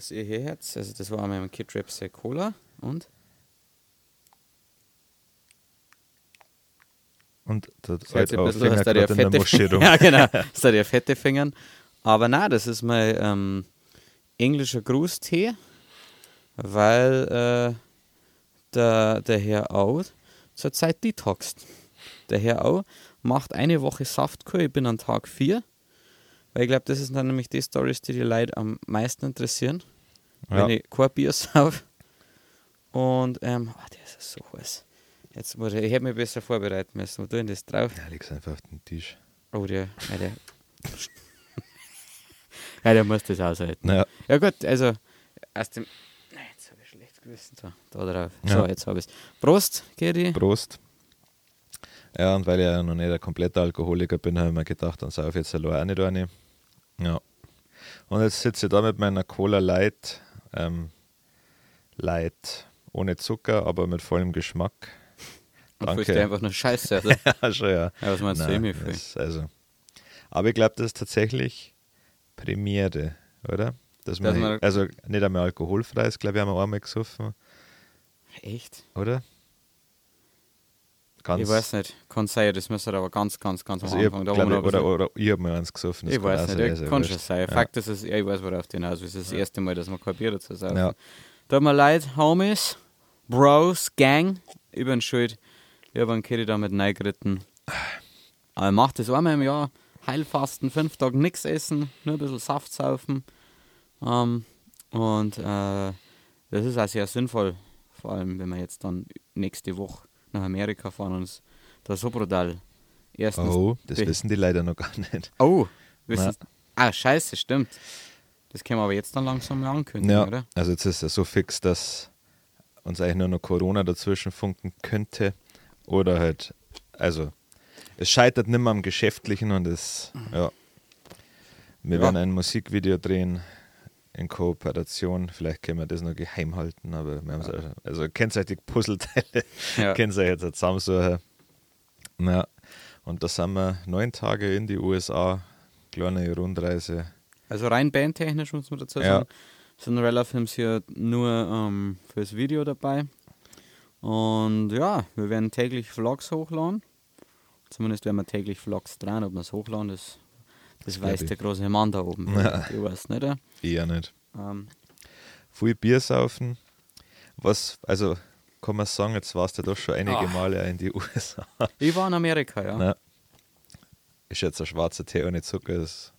was ihr hier hört, also das war einmal im Kid Rapsay Cola und Und der das alte bisschen, hast Finger in der fette rum. Ja, genau. Hast du ja fette Fingern. Aber na, das ist mein ähm, englischer Grußtee, weil äh, der, der Herr Au zurzeit detoxt. Der Herr Au macht eine Woche Saftkur, ich bin an Tag 4. Weil ich glaube, das sind dann nämlich die Stories, die die Leute am meisten interessieren. Ja. Wenn ich kein Bier sauf. Und, ähm, oh, der ist so heiß. Jetzt muss ich, ich hätte mich besser vorbereiten müssen. Wo tue ich denn das drauf? Ja, leg's einfach auf den Tisch. Oh, der, ja, der. ja, der muss das aushalten. Ja, Ja, gut, also, aus dem. Nein, jetzt habe ich schlecht gewissen. So, da drauf. So, Ja. jetzt habe ich es. Prost, Geri. Prost. Ja, und weil ich ja noch nicht ein kompletter Alkoholiker bin, habe ich mir gedacht, dann sauf ich jetzt allein auch nicht eine. Ja. Und jetzt sitze ich da mit meiner Cola Light. Ähm, Light ohne Zucker, aber mit vollem Geschmack. Und Danke. fühlst du einfach nur Scheiße. Oder? ja, schon, ja. Ja, was meinst du, Nein, Emi? Viel? das, also. Aber ich glaube, das ist tatsächlich Premiere, oder? Dass Dass man, man- also nicht einmal alkoholfrei ist, glaube ich, haben wir einmal gesoffen, Echt? oder? Ganz, Ich weiß nicht. Kann sein, das müsste aber ganz, ganz, ganz also am Anfang. Da, glaub, man ich, oder, oder ich habe mal eins gesoffen. ich weiß nicht, sein, ist ja kann schon sein. Ja. Fakt ist, es- ja, ich weiß, worauf du hinaus willst. Das ist das erste Mal, dass wir kein Bier dazu sagen. Ja. Tut mir leid, Homies, Bros, Gang. Ich bin schuld. Ich habe einen Kitty da mit reingeritten. Aber ich mache das einmal im Jahr. Heilfasten, fünf Tage nichts essen, nur ein bisschen Saft saufen. Ähm, und äh, das ist auch sehr sinnvoll. Vor allem, wenn wir jetzt dann nächste Woche nach Amerika fahren und uns da so brutal erstens. Oh, das wissen die leider noch gar nicht. Oh, wissen Ah, scheiße, stimmt. Das können wir aber jetzt dann langsam ankündigen, Ja, oder? also jetzt ist es so fix, dass uns eigentlich nur noch Corona dazwischen funken könnte. Oder halt, also es scheitert nicht mehr am Geschäftlichen und es, ja. Wir Ja. werden ein Musikvideo drehen in Kooperation. Vielleicht können wir das noch geheim halten, aber wir haben also, also kennzeitig Puzzleteile, Ja. können Sie jetzt zusammensuchen. Ja. Und da sind wir neun Tage in die USA, kleine Rundreise. Also rein bandtechnisch muss man dazu Ja. sagen, sind Rella Films hier nur ähm, fürs Video dabei. Und ja, wir werden täglich Vlogs hochladen. Zumindest werden wir täglich Vlogs dran, ob wir es hochladen, das, das weiß der große Mann da oben. Ja. Ich weiß nicht. ja. Eher nicht. Ähm, viel Bier saufen. Was, also kann man sagen, jetzt warst du doch schon einige Ah. Male in die USA. ich war in Amerika, ja. Na, ist jetzt ein schwarzer Tee ohne Zucker, ist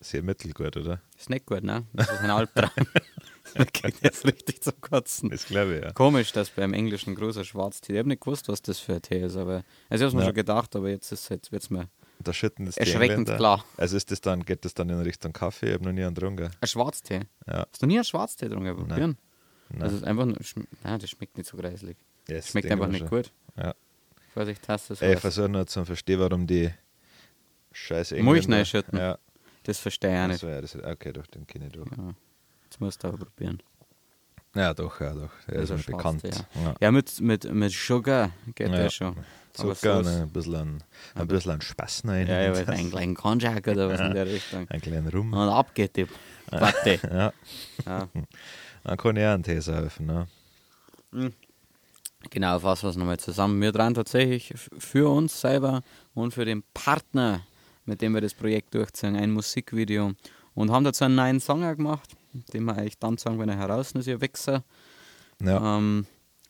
sehr mittelgut, oder? Ist nicht gut, ne? Das ist ein Albtraum. das geht jetzt richtig zum Kotzen. Das glaube ich, ja. Komisch, dass beim Englischen großer Schwarztee. Ich habe nicht gewusst, was das für ein Tee ist, aber also ich habe mir Ja. schon gedacht, aber jetzt ist jetzt wird's mir Da schütten das die erschreckend klar. Also ist das dann, geht das dann in Richtung Kaffee? Ich habe noch nie einen getrunken. Ein Schwarztee. Ja. Hast du nie einen Schwarztee getrunken? Probieren? Nein. Das ist einfach nein, das schmeckt nicht so greislich. Ja, das Schmeckt einfach ich nicht gut. Ja. Vorsicht, hast du es. Ich versuche nur zu verstehen, warum die scheiß Engländer... Milch reinschütten. Ja. Das verstehe ich auch nicht. So, ja, das, okay, doch, den kenne ich doch. Ja. Jetzt musst du aber probieren. Ja, doch, ja, doch. Er ist mir bekannt. Schwarztee, Ja. Ja, mit, mit, mit Sugar geht Ja. der schon. Zucker, so ein bisschen, ein bisschen an Spaß rein. Ja, ja, einen kleinen Konjak oder was in der Richtung. Ein kleiner Rum. Und ab geht die Platte. Ja, Ja. dann kann ich auch einen Tee saufen. Ne? Genau, fassen wir es nochmal zusammen. Wir dran tatsächlich für uns selber und für den Partner, mit dem wir das Projekt durchziehen, ein Musikvideo und haben dazu einen neuen Song gemacht, den wir eigentlich dann sagen, wenn er heraus ist, ihr Wichser. Ja, Ähm,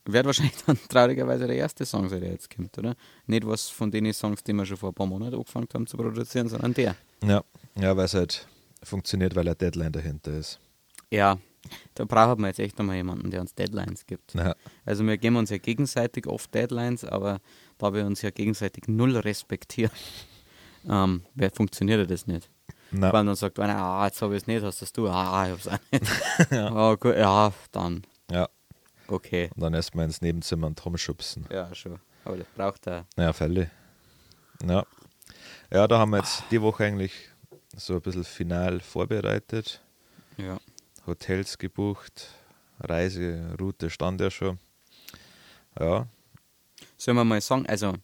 wird wahrscheinlich dann traurigerweise der erste Song sein, der jetzt kommt, oder? Nicht was von den Songs, die wir schon vor ein paar Monaten angefangen haben zu produzieren, sondern der. ja, ja weil es halt funktioniert, weil eine Deadline dahinter ist. Ja, da brauchen wir jetzt echt nochmal jemanden, der uns Deadlines gibt. Ja, Also wir geben uns ja gegenseitig oft Deadlines, aber da wir uns ja gegenseitig null respektieren, ähm, funktioniert das nicht. Na, Weil dann sagt einer, ah, jetzt habe ich es nicht, hast das du, ah, ich hab's auch nicht. ja. gut, ja, dann, ja. okay. Und dann erstmal ins Nebenzimmer und Tom schubsen. Ja, schon. Aber das braucht er. Ja, Fälle. Ja. ja, da haben wir jetzt die Woche eigentlich so ein bisschen final vorbereitet. Ja. Hotels gebucht, Reiseroute stand ja schon. Ja, Sollen wir mal sagen, also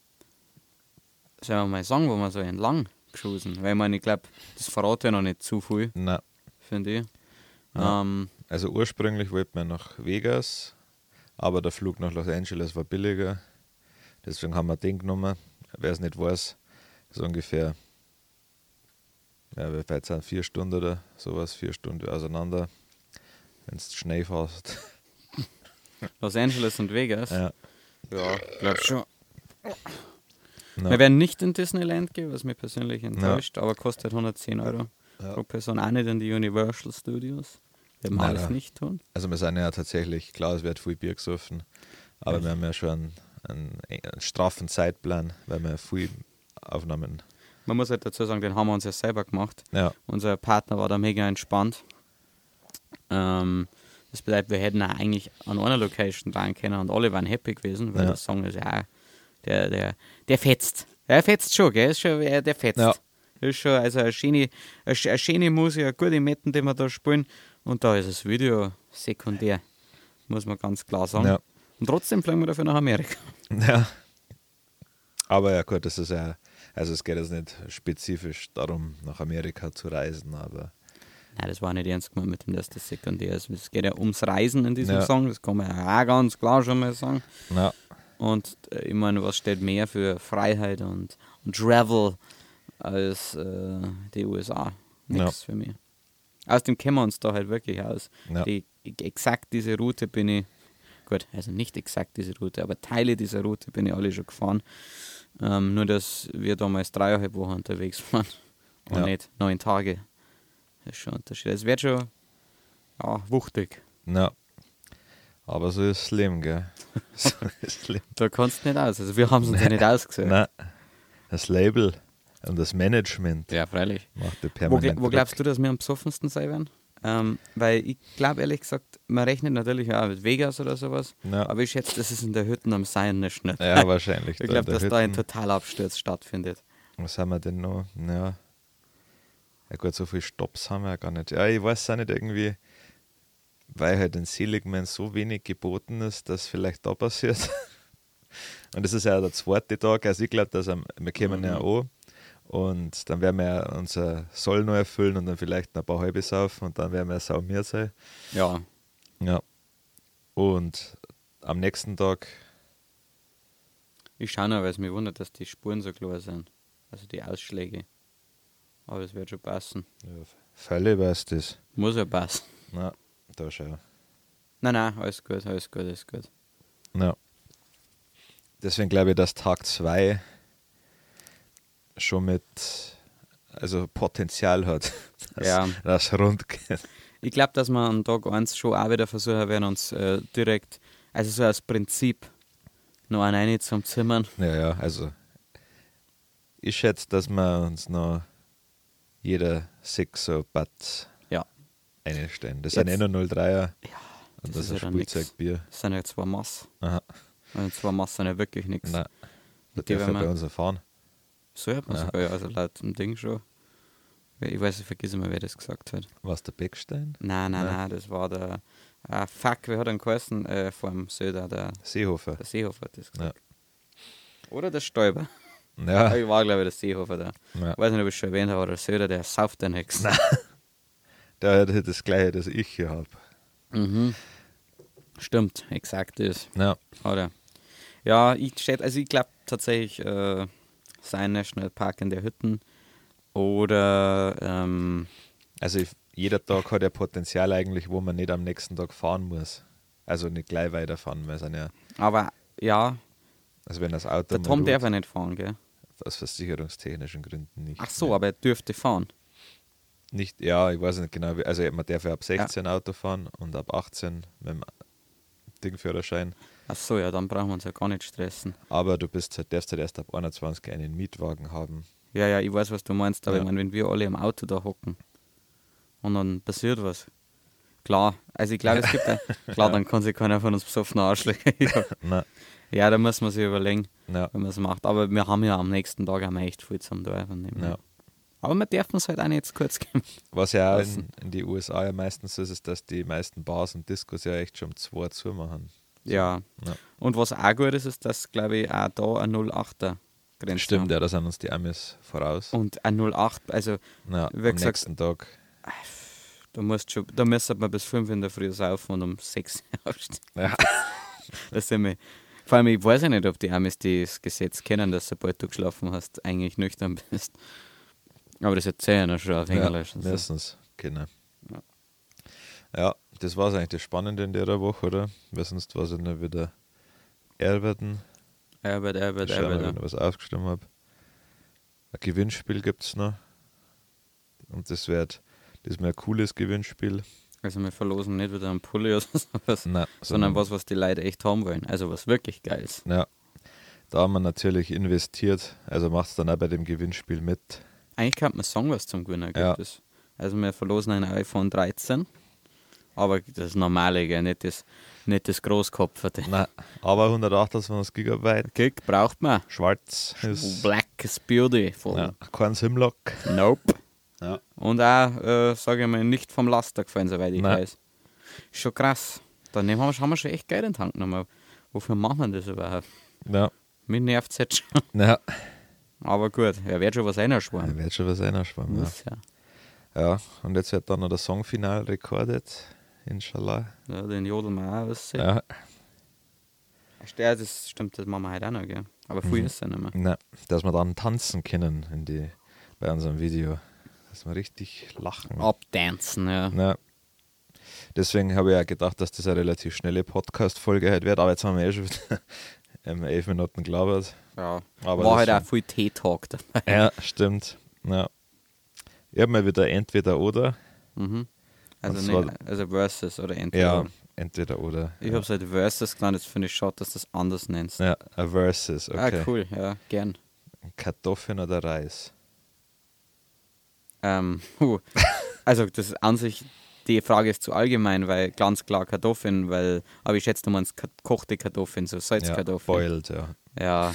sollen wir mal sagen, wo wir so entlang geschossen? Weil ich meine, ich glaube, das verrate ja noch nicht zu viel, Na, finde ich. Ja. Ähm, also ursprünglich wollten wir nach Vegas, aber der Flug nach Los Angeles war billiger. Deswegen haben wir den genommen. Wer es nicht weiß, ist ungefähr, ja, wie weit sind vier Stunden oder sowas, vier Stunden auseinander, wenn du schnell fährst. Los Angeles und Vegas. Ja. Ja, glaub schon. Na, Wir werden nicht in Disneyland gehen, was mich persönlich enttäuscht, aber kostet 110 Euro Ja. pro Person. Auch nicht in die Universal Studios. Werden wir alles nicht tun. Also wir sind ja tatsächlich, klar, es wird viel Bier gesoffen, aber wir haben ja schon einen, einen, einen straffen Zeitplan, weil wir viel Aufnahmen. Man muss halt dazu sagen, den haben wir uns ja selber gemacht. Ja, Unser Partner war da mega entspannt. Ähm, das bedeutet, wir hätten auch eigentlich an einer Location dran können und alle waren happy gewesen, weil Ja. der Song ist ja auch, der, der, der fetzt. Der fetzt schon, gell? Ist schon, der fetzt. Ja. Ist schon, also eine schöne, eine, eine schöne Musik, eine gute Metten, die wir da spielen. Und da ist das Video sekundär, muss man ganz klar sagen. Ja. Und trotzdem fliegen wir dafür nach Amerika. ja. Aber ja, gut, das ist ja, also es geht jetzt nicht spezifisch darum, nach Amerika zu reisen, aber Nein, das war nicht ernst gemeint mit dem, dass das sekundär ist. Es geht ja ums Reisen in diesem Ja. Song, das kann man ja auch ganz klar schon mal sagen. na, Und äh, ich meine, was steht mehr für Freiheit und, und Travel als äh, die USA? Nix für mich. Außerdem kennen wir uns da halt wirklich aus. Ja. Die, exakt diese Route bin ich, gut, also nicht exakt diese Route, aber Teile dieser Route bin ich alle schon gefahren. Ähm, nur, dass wir damals dreieinhalb Wochen unterwegs waren und Ja. nicht neun Tage. Das ist schon ein Unterschied. Es wird schon ja, wuchtig. na. Aber so ist das Leben, gell? Da kannst du nicht aus. Also wir haben es uns ja nicht ausgesehen. Na, das Label und das Management Ja, freilich. macht die Wo, permanent gl wo glaubst du, dass wir am besoffensten sein werden? Ähm, weil ich glaube ehrlich gesagt, man rechnet natürlich auch mit Vegas oder sowas, Ja. aber ich schätze, das ist in der Hütte am Seien nicht. Ja, wahrscheinlich. ich glaube, dass da ein Hütten. Totalabsturz stattfindet. Was haben wir denn noch? Ja. Ja gut, so viele Stops haben wir ja gar nicht. Ja, ich weiß auch nicht irgendwie, weil halt in Seligman so wenig geboten ist, dass vielleicht da passiert. Und das ist ja der zweite Tag. Also ich glaube, dass wir kommen ja an und dann werden wir ja unser Soll noch erfüllen und dann vielleicht noch ein paar halbe saufen und dann werden wir sau mir sein. Ja, Ja. Und am nächsten Tag, ich schaue noch, weil es mich wundert, dass die Spuren so klar sind. Also die Ausschläge. Aber das wird schon passen. ja, völlig weiß das. Muss ja passen. Na, da schau. Nein, nein, alles gut, alles gut, alles gut. Ja. Deswegen glaube ich, dass Tag 2 schon mit also Potenzial hat, dass Ja. das rund geht. Ich glaube, dass wir am Tag 1 schon auch wieder versuchen werden, uns äh, direkt, also so als Prinzip, noch einen rein zum Zimmern. Ja, ja, also ich schätze, dass wir uns noch jeder sechs so Bad Ja. Einstellen. Das Jetzt- sind eh nur 03er und das das, ist ja ein. Spielzeugbier. Das sind ja zwei Mass. Aha. Und zwei Mass sind ja wirklich nichts. Nein, da Die darf er bei uns erfahren. So hat man Ja. sogar, ja, also laut dem Ding schon. Ich weiß, ich vergesse immer, wer das gesagt hat. Was der Beckstein? Nein, nein, Nein. nein, das war der. Ah, fuck, wer hat denn geheißen? Äh, vom Söder, der, Seehofer. der Seehofer hat das gesagt. Oder der Stäuber. Ja, Ich war, glaube ich, der Seehofer da. ja. Ich weiß nicht, ob ich es schon erwähnt habe, aber der Söder, der sauft den Hex. Der hat das gleiche, das ich hier habe. Mhm. Stimmt, exakt das. Ja. Oder? Ja, ich schätze, also ich glaube tatsächlich äh, sein Nationalpark in der Hütten oder ähm, Also ich, jeder Tag hat ja Potenzial eigentlich, wo man nicht am nächsten Tag fahren muss. Also nicht gleich weiterfahren, weil es ja, aber ja, also wenn das Auto der Tom darf ja nicht fahren, gell? aus versicherungstechnischen Gründen nicht. Ach so, mehr. aber er dürfte fahren. Nicht, ja, ich weiß nicht genau, also man darf ja ab 16 Auto fahren und ab 18 mit dem Dingführerschein. Ach so, ja, dann brauchen wir uns ja gar nicht stressen. Aber du bist halt, darfst halt erst ab 21 einen Mietwagen haben. Ja, ja, ich weiß, was du meinst, aber Ja. ich meine, wenn wir alle im Auto da hocken und dann passiert was. Klar, also ich glaube, es gibt ja, klar, dann kann sich keiner von uns besoffen Arschlöcher. ja. Ja, da muss man sich überlegen, na, wenn man es macht. Aber wir haben ja am nächsten Tag haben wir echt viel zum dem her. Ja. Aber wir dürfen es halt auch nicht zu kurz geben. Was ja auch in, in die USA ja meistens ist, ist, dass die meisten Bars und Discos ja echt schon um 2 zumachen. Ja. Ja. Und was auch gut ist, ist, dass, glaube ich, auch da ein 08er Grenze. Stimmt, haben. ja, da sind uns die Amis voraus. Und ein 08, also Ja, wie am gesagt- nächsten Tag. da musst schon, da müsste man bis 5 in der Früh saufen und um 6 aufstehen. Ja. Das sind wir. Vor allem, ich weiß ja nicht, ob die Amis das Gesetz kennen, dass sobald du geschlafen hast, eigentlich nüchtern bist. Aber das erzählen ja schon auf Ja, Englisch. und so. meistens, genau. Ja. Ja, das war eigentlich das Spannende in der Woche, oder? Weil sonst war es dann wieder Erwerten. Herbert, Herbert, wir, Herbert. wenn ich was aufgestimmt habe. Ein Gewinnspiel gibt es noch. Und das wird das ist mir ein cooles Gewinnspiel. Also wir verlosen nicht wieder einen Pulli oder sowas, Nein, sondern was, was die Leute echt haben wollen. Also was wirklich geil ist. Ja. Da haben wir natürlich investiert. Also macht es dann auch bei dem Gewinnspiel mit. Eigentlich könnte man sagen, was zum Gewinnen gibt Ja. es. Also wir verlosen ein iPhone 13. Aber das normale, gell? Nicht das, nicht das Großkopferte. Nein, aber 128 Gigabyte. Kick braucht man. Schwarz ist Black is beautiful. ja, kein Simlock. Nope. Ja. Und auch, äh, sage ich mal, nicht vom Laster gefallen, soweit ich Nein. weiß. Schon krass. Dann haben wir, haben wir schon echt Geld in den Tank genommen. Wofür machen wir das überhaupt? Ja, Mich nervt es jetzt schon. ja. Aber gut, er wird schon was Da einschwimmen. wird schon was einschwammen. Ja. Muss ja. ja, und jetzt wird dann noch das Songfinal rekordet. Inshallah. ja. Den jodeln wir auch aussehen. Ja, Ja. Das stimmt, das machen wir heute auch noch, gell? Aber früh Mhm. ist es ja nicht mehr. na, dass wir dann tanzen können in die, bei unserem Video. Dass wir richtig lachen. Abdancen, ja. Ja. Deswegen habe ich ja gedacht, dass das eine relativ schnelle Podcast-Folge heute wird. Aber jetzt haben wir eh schon wieder ähm, elf Minuten gelabert. ja. Aber War halt auch viel Tee-Talk dabei. Ja, stimmt. Ja. Ich habe mal wieder entweder oder. Mhm. Also, nicht, also Versus oder entweder. Ja, entweder oder. Ich ja. habe es halt Versus genannt, jetzt finde ich schade, dass du das anders nennst. Ja, a versus, okay. Ah, cool, ja, gern. Kartoffeln oder Reis? Ähm, huh. also das ist an sich, die Frage ist zu allgemein, weil ganz klar Kartoffeln, weil, aber ich schätze, du meinst kochte Kartoffeln, so Ja, Salzkartoffeln. boiled, ja. Ja.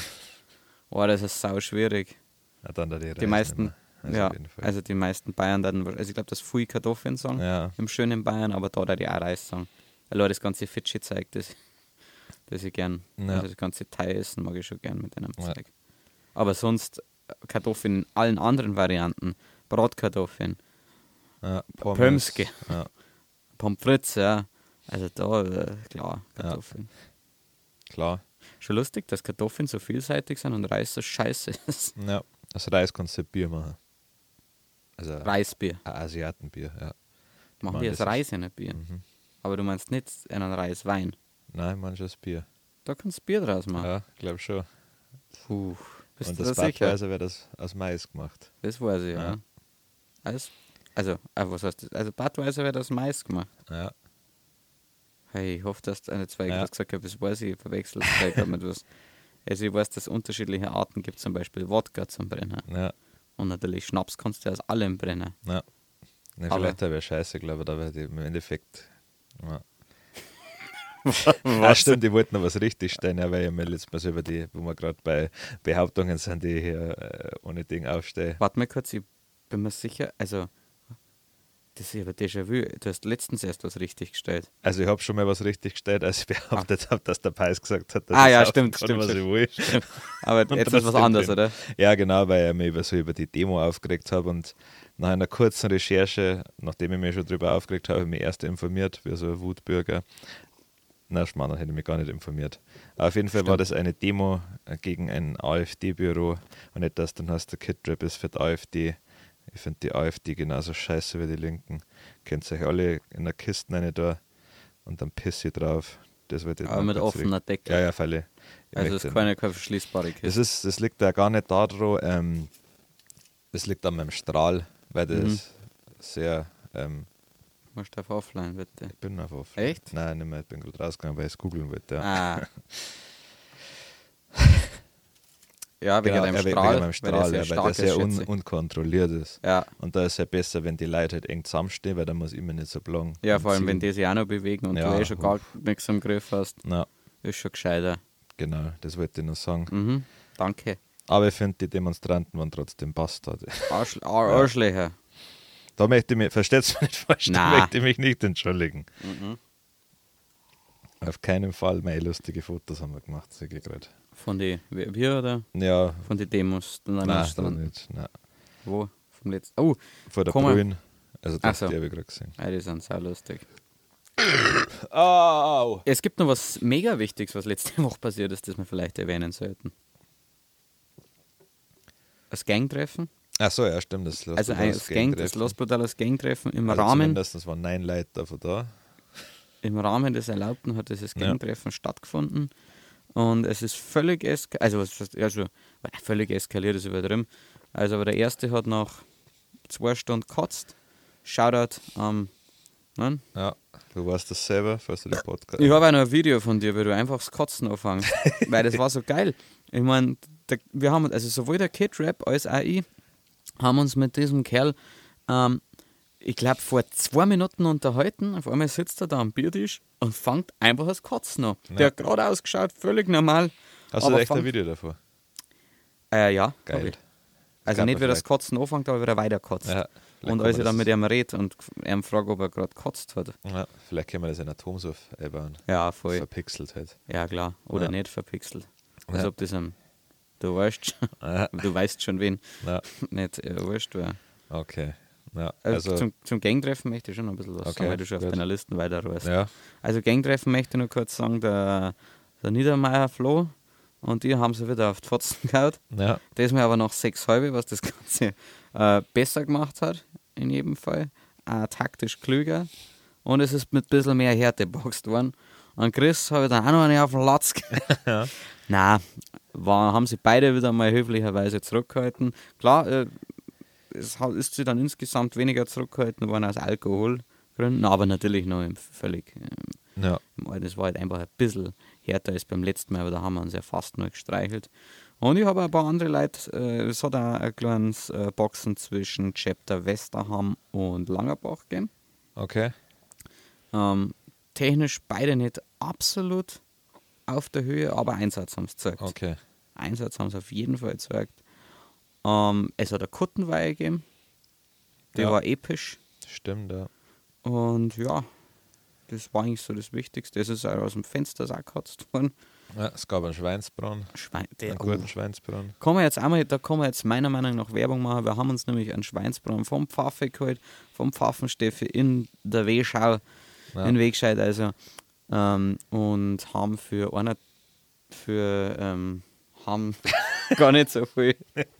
Oh, das ist sau schwierig. ja dann da die, Die meisten. Also ja, also die meisten Bayern dann, also ich glaube, das viel Kartoffeln sagen, ja, im schönen Bayern, aber da da die auch Reis sagen. Weil auch das ganze Fidschi zeigt, das, das ich gern, Ja. also das ganze Thai essen mag ich schon gern mit einem Ja. Zeug. Aber sonst Kartoffeln in allen anderen Varianten, Bratkartoffeln, ja, Pommes, Pömske. Ja, Pommes frites, ja. Also da, äh, klar, Kartoffeln. klar. Schon lustig, dass Kartoffeln so vielseitig sind und Reis so scheiße ist. Ja, aus Reis kannst du Bier machen. Also Reisbier. Asiatenbier, ja. Machen wir das Reis in ein Bier. Mhm. Aber du meinst nicht einen Reiswein. Nein, manches Bier. Da kannst du Bier draus machen. Ja, glaube schon. Puh. Bist Und du das da sicher? Badweiser wird das aus Mais gemacht. Das weiß ich, ja. Ja. Alles, also, äh, was heißt das? Also Badweiser wird aus Mais gemacht. Ja, Hey, ich hoffe, dass eine zwei Ja. gesagt habe, das weiß ich, verwechselt es gleich mit was. Also ich weiß, dass es unterschiedliche Arten gibt, zum Beispiel Wodka zum Brennen. ja, Und natürlich Schnaps kannst du aus allem brennen. ja. Ne, Aber- vielleicht wäre scheiße, glaube ich, aber die- im Endeffekt. Ja. Ah, stimmt, ich wollte noch was richtig stellen, ja, weil ich mir letztes Mal so über die, wo wir gerade bei Behauptungen sind, die hier äh, ohne Ding aufstehe. Warte mal kurz, ich bin mir sicher, also, das ist aber Déjà-vu. Du hast letztens erst was richtig gestellt. Also ich habe schon mal was richtig gestellt, als ich behauptet habe, dass der Peis gesagt hat, dass Ah, ich ja, stimmt, kann, stimmt, was stimmt. ich will. Aber jetzt ist was anderes, oder? Ja, genau, weil ich mich über, so über die Demo aufgeregt habe und nach einer kurzen Recherche, nachdem ich mich schon darüber aufgeregt habe, habe ich mich erst informiert, wie so ein Wutbürger. Na, Schmarrn, hätte ich mich gar nicht informiert. Auf jeden Fall war Stimmt. das eine Demo äh, gegen ein AfD-Büro und nicht, dass dann heißt, der Kid-Rap ist für die AfD. Ich finde die AfD genauso scheiße wie die Linken. Könnt ihr euch alle in der Kiste rein da und dann pisse ich drauf. Das wird Aber mit offener Decke. Ja, ja, Fälle. also es ist keine, keine verschließbare Das, Kiste. ist, das liegt ja gar nicht daran, ähm, das liegt an meinem Strahl, weil das Mhm. sehr, ähm, Du musst auf offline, bitte. ich bin auf offen. Echt? Nein, nicht mehr, ich bin gerade rausgegangen, weil ich es googeln wollte. Ja. Ah. ja, wegen Genau, deinem ja, wegen Strahl, weil der Strahl, sehr ja, weil der sehr un unkontrolliert ist. Ja, Und da ist es ja besser, wenn die Leute halt eng zusammenstehen, weil dann muss ich mir nicht so lang. ja, vor allem, wenn ziehen. die sich auch noch bewegen und Ja, du eh schon gar nichts im Griff hast, Na, ist schon gescheiter. genau, das wollte ich noch sagen. Mhm, danke. Aber ich finde, die Demonstranten waren trotzdem Bastard. Arsch, Ar Arschlöcher. Da möchte ich mich, versteht's mir nicht falsch, da möchte ich mich nicht entschuldigen. Mhm. Auf keinen Fall, meine lustige Fotos haben wir gemacht, sehe ich gerade. Von den, wir oder? Ja, Von den Demos. Dann nein, das Strand. nicht. Nein. Wo? Vom letzten. Oh, Vor der. Brühen. Also das so. die habe ich gerade gesehen. ja, die sind sehr lustig. Au! Es gibt noch was mega Wichtiges, was letzte Woche passiert ist, das wir vielleicht erwähnen sollten. Das Gangtreffen. Ach so, ja, stimmt. Das Los Also ein, das, Gang, das Los Brutales Gangtreffen im also Rahmen Mindestens waren neun Leute davon da. im Rahmen des Erlaubten hat dieses Ja. Gangtreffen stattgefunden. Und es ist völlig eskaliert, also, also völlig eskaliert ist übertrieben. Also aber der erste hat nach zwei Stunden gekotzt. Shoutout am nein? Ja, du weißt das selber, falls du den Podcast. Ich habe auch noch ein Video von dir, wo du einfach das Kotzen anfängst. weil das war so geil. Ich meine, wir haben, also sowohl der Kid Rap als auch ich, haben uns mit diesem Kerl, ähm, ich glaube, vor zwei Minuten unterhalten. Auf einmal sitzt er da am Biertisch und fängt einfach das Kotzen an. Ja. Der hat gerade ausgeschaut, völlig normal. Hast du echt ein Video davor? Äh, ja, Geil. ich. Also nicht, wie das Kotzen anfängt, aber wie er weiter kotzt. Ja, und als ich dann mit ihm rede und ihm frage, ob er gerade kotzt hat. Ja, vielleicht können wir das in Atomsof einbauen. Ja, voll. Verpixelt halt. Ja, klar. Oder Ja. nicht verpixelt. Als ob das am. Du weißt, Ja, du weißt schon wen. ja, nicht äh, wurscht war. okay. Ja, Also, also, zum, zum Gangtreffen möchte ich schon noch ein bisschen was Okay, sagen, weil du schon auf deiner Liste weiter rohrst. ja, Also Gangtreffen möchte ich nur kurz sagen, der, der Niedermeier Flo und die haben sie wieder auf die Fotzen gehauen. ja, Diesmal aber noch sechs halbe, was das Ganze äh, besser gemacht hat, in jedem Fall. Äh, taktisch klüger. Und es ist mit ein bisschen mehr Härte boxt worden. Und Chris habe ich dann auch noch eine auf den Latz gegeben. Nein, war, haben sie beide wieder mal höflicherweise zurückgehalten. Klar, äh, es ist sie dann insgesamt weniger zurückgehalten worden aus Alkoholgründen, aber natürlich noch im, völlig ähm, ja. im Alter. Es war halt einfach ein bisschen härter als beim letzten Mal, aber da haben wir uns ja fast nur gestreichelt. Und ich habe ein paar andere Leute, äh, es hat auch ein kleines äh, Boxen zwischen Chapter Westerham und Langerbach gegeben. Okay. Ähm, technisch beide nicht absolut auf der Höhe, aber Einsatz haben sie gezeigt. Okay. Einsatz haben sie auf jeden Fall gezeigt. Ähm, es hat eine Kuttenweihe gegeben, die Ja. war episch. Stimmt, ja. Und ja, das war eigentlich so das Wichtigste. Es ist auch aus dem Fenster gekotzt worden. ja. Es gab einen Schweinsbraten. Schwein, der, Einen oh, guten Schweinsbraten. kann man jetzt einmal, da kann man jetzt meiner Meinung nach Werbung machen. Wir haben uns nämlich einen Schweinsbraten vom Pfaffe geholt, vom Pfaffensteffi in der Wehschau, Ja. in Wegscheid also. Ähm, und haben für einer, für, ähm, haben gar nicht so viel,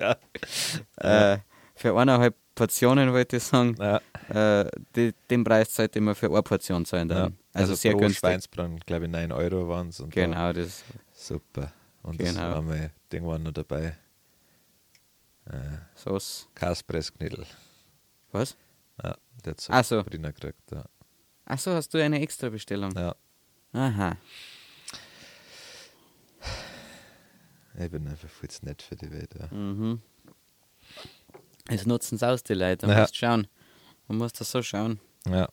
äh, für eineinhalb Portionen wollte ich sagen, Ja. äh, die, den Preis sollte man für eine Portion zahlen. ja. Dann. Also, sehr pro günstig. Schweinsbraten, glaube ich, 9 Euro waren es. Genau, das Super. Und Genau. das war mein Ding war noch dabei. Äh, Sauce. Kaspressknödel. Was? Ja, der hat so Ach so. Briner gekriegt. Ja. Achso, hast du eine extra Bestellung? ja. Aha. Ich bin einfach viel zu nett für die Welt. Ja. Mhm. Es nutzen es aus, die Leute. Man Ja. muss schauen. Man muss das so schauen. ja.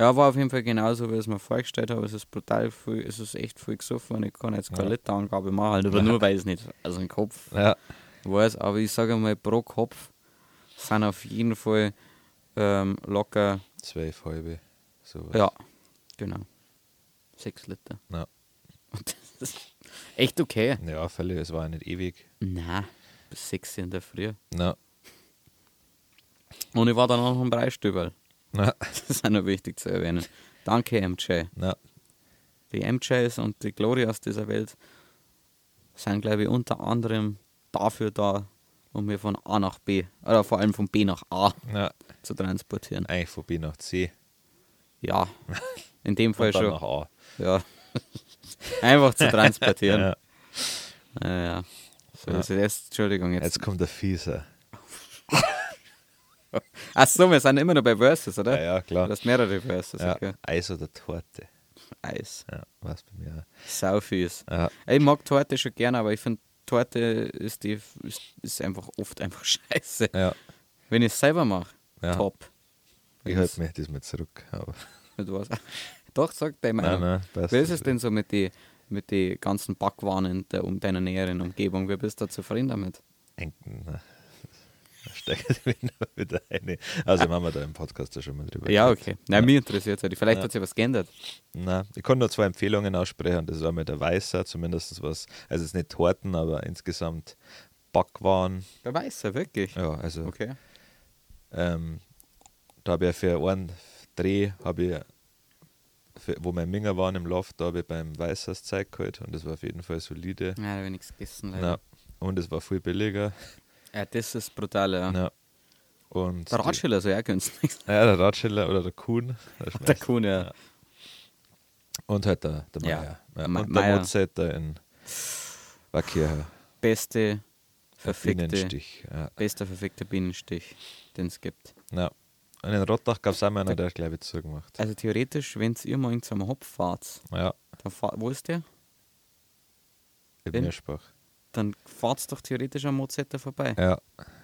Ja, war auf jeden Fall genauso, wie ich es mir vorgestellt habe. Es ist brutal viel, es ist echt viel gesoffen und ich kann jetzt keine Ja. Literangabe machen, halt, aber nur weil ich es nicht aus dem Kopf Ja. weiß. Aber ich sage mal, pro Kopf sind auf jeden Fall ähm, locker, Zwölf halbe. So ja, genau, sechs Liter. Ja. Und das ist echt okay. Ja, völlig. Es war ja nicht ewig. Na, bis sechs in der Früh. Na, Und ich war dann auch noch im Preisstüberl. na, Das ist auch noch wichtig zu erwähnen. Danke, MJ. na. Die MJs und die Glorias dieser Welt sind, glaube ich, unter anderem dafür da, um mir von A nach B, oder vor allem von B nach A na. zu transportieren. Eigentlich von B nach C. Ja, in dem Fall schon. nach A. Ja. Einfach zu transportieren. Ja. Ja, ja. So Ja. es. Entschuldigung, jetzt. Jetzt kommt der Fieser. Ach so, wir sind immer noch bei Verses, oder? Ja, ja, klar. Du hast mehrere Verses, Ja. okay. Eis oder Torte. Eis. Ja, was bei mir. Saufies. Ja, Ich mag Torte schon gerne, aber ich finde, Torte ist, die, ist, ist einfach oft einfach scheiße. ja. Wenn ich es selber mache, Ja. top. Ich halte mich diesmal zurück. Aber Mit was? Doch, sag deine nein, Meinung. nein. Wie ist es denn so mit den mit die ganzen Backwaren in der, um deiner näheren Umgebung? Wie bist du zufrieden damit? Stecken wir noch wieder rein. Also, machen wir da im Podcast ja schon mal drüber. Ja, okay. Nein, mich interessiert es. Vielleicht hat sich was geändert. Nein, ich kann nur zwei Empfehlungen aussprechen. Das ist einmal der Weißer, zumindest was, also es ist nicht Torten, aber insgesamt Backwaren. Der weiß er wirklich. Ja, also Okay. ähm, da habe ich für einen Dreh, habe ich, wo wir Minger waren im Loft, da habe ich beim Weißer das Zeug geholt und das war auf jeden Fall solide. Ja, da habe ich nichts gegessen. Leider. Ja. Und es war viel billiger. Ja, das ist brutal, ja. Ja. Und Der Ratschiller soll ja günstig. Ja, der Ratschiller oder der Kuhn. Der Der. Kuhn, ja. Und halt der, der Ja, Meier. Ja. Ma- Und der Meier. Mozetta in Wackircher. Beste verfickte, Bienenstich. Ja. bester verfickter Bienenstich, den es gibt. ja. Und in Rottach gab es auch einen, der gleich wieder zugemacht. Also theoretisch, wenn ihr mal in einem Hopf fahrt, Ja, dann fahr, wo ist der? in Mirschbach. Dann fahrt doch theoretisch am Mozetta vorbei. Ja,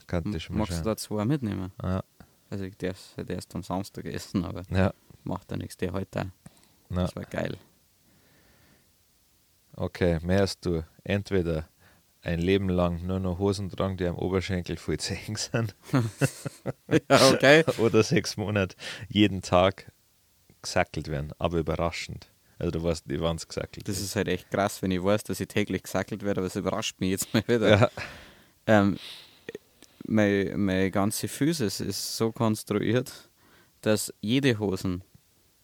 kannte ich schon mal Magst du da zwei mitnehmen? Ja, Also ich darf es erst am Samstag essen, aber ja, macht ja nichts, der heute auch. ja. Das war geil. Okay, mehrst du entweder ein Leben lang nur noch Hosen tragen, die am Oberschenkel voll zu eng sind, ja, okay. oder sechs Monate jeden Tag gesackelt werden, aber überraschend. Also du weißt, die waren es gesackelt. Das ist halt echt krass, wenn ich weiß, dass ich täglich gesackelt werde, aber es überrascht mich jetzt mal wieder. ja, Ähm, meine, meine ganze Physis ist so konstruiert, dass jede Hosen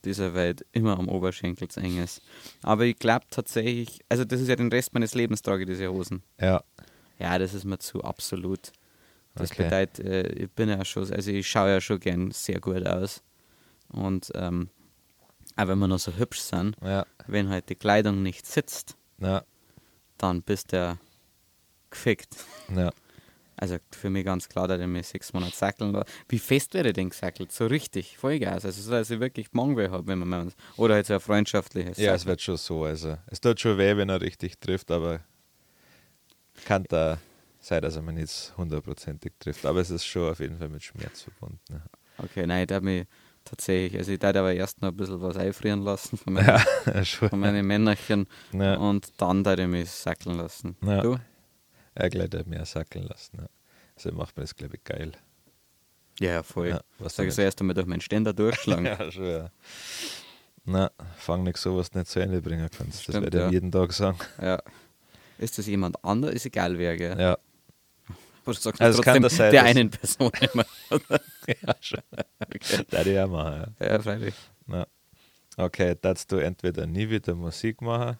dieser Welt immer am Oberschenkel zu eng ist. Aber ich glaube tatsächlich, also das ist ja den Rest meines Lebens trage ich diese Hosen. ja, Ja, das ist mir zu absolut. Das Okay. bedeutet, äh, ich bin ja schon, also ich schaue ja schon gern sehr gut aus. Und ähm, auch wenn wir noch so hübsch sind, ja, wenn halt die Kleidung nicht sitzt, ja, dann bist du gefickt. ja. Also für mich ganz klar, dass ich mich sechs Monate sackeln lasse. Wie fest werde ich denn gesackelt? So richtig, Vollgas. Also so, dass ich wirklich Mangel habe, wenn man mal Oder halt so ein freundschaftliches. Ja, es wird schon so. Also, es tut schon weh, wenn er richtig trifft, aber kann da sein, dass er mich nicht hundertprozentig trifft. Aber es ist schon auf jeden Fall mit Schmerz verbunden. ne? Okay, nein, ich darf mich tatsächlich, also ich darf aber erst noch ein bisschen was einfrieren lassen von meinen, Ja, von meinen Männerchen Ja. und dann darf ich mich sackeln lassen. Ja. Du? Er gleich mehr sackeln lassen. Ja. Also macht mir das, glaube ich, geil. Ja, voll. Ja, was Sag ich damit? so erst einmal durch meinen Ständer durchschlagen. Ja, schon, ja. Na, fang nicht so, was du nicht zu Ende bringen kannst. Stimmt, das werde ich ja. jeden Tag sagen. ja. Ist das jemand anderes? Ist egal wer, gell? Ja, Oder sagst Also du es kann trotzdem das sein, der einen Person immer? ja schon. Das ich auch machen, ja. ja, freilich. Na. Okay, darfst du entweder nie wieder Musik machen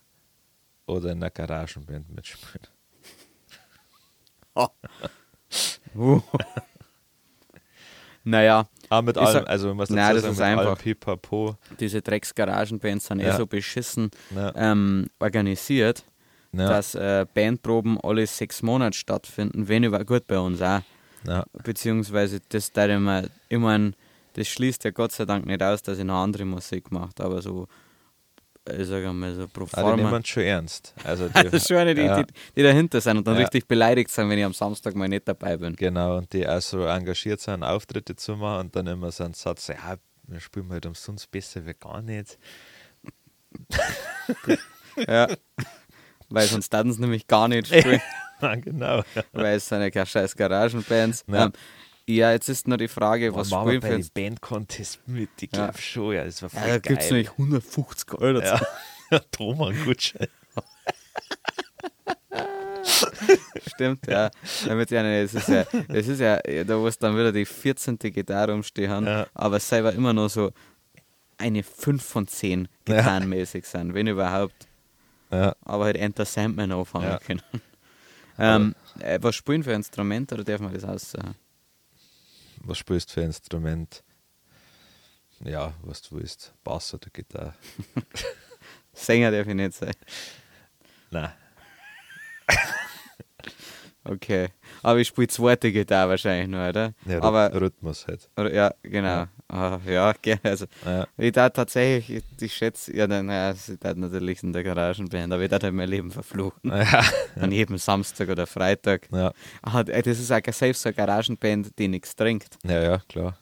oder in einer Garagenband mitspielen. Uh. naja, Ah, mit allem, sag- also was Nein, das sagen, ist einfach. Pipapo. diese Drecksgaragenbands sind eh Ja. so beschissen Ja. ähm, organisiert, Ja, dass äh, Bandproben alle sechs Monate stattfinden, wenn über gut bei uns auch. ja, Beziehungsweise das da immer, ich mein, das schließt ja Gott sei Dank nicht aus, dass ich noch andere Musik mache, aber so, ich sage mal so pro ah, die nehmen schon ernst. Also die, Also schon eine, die, ja, die, die dahinter sind und dann Ja. richtig beleidigt sind, wenn ich am Samstag mal nicht dabei bin. Genau, und die auch so engagiert sind, Auftritte zu machen und dann immer so einen Satz, ja, wir spielen halt umsonst besser wie gar nicht. Ja. Weil sonst taten sie nämlich gar nicht spielen. Ja, genau. weil es sind ja keine scheiß Garagenbands. Ja. Ähm, ja, jetzt ist noch die Frage, was machen wir spielen bei für den uns? Band-Contest mit? Ich Ja. glaube schon, ja, das war voll Ja, da gibt es nämlich 150 Euro. Ja, ja Thomas Gutschein. Stimmt, ja. Damit ja es ist ja, es ist ja, da wo es dann wieder die 14. Gitarre rumstehen, Ja. aber es selber immer nur so eine 5 von 10 Ja. gitarrenmäßig sind, wenn überhaupt. Ja, Aber halt Enter Sandman anfangen Ja. können. Ähm, äh, was spielen für Instrument oder darf man das aussagen? Was spielst du für ein Instrument? Ja, was du willst. Bass oder Gitarre? Sänger darf ich nicht sein. Nein. Okay. Aber ich spiele zweite Gitarre wahrscheinlich nur, oder? Ja, aber Rhythmus halt. Ja, genau. Ja. Ah, ja, gerne. Also, Ja. ich da tatsächlich, ich, schätze, ja, dann, ja, ich tat natürlich in der Garagenband, aber ich tat halt mein Leben verfluchen. Ja. An jedem Samstag oder Freitag. Ja. Ah, das ist auch selbst so eine Garagenband, die nichts trinkt. ja, ja, klar.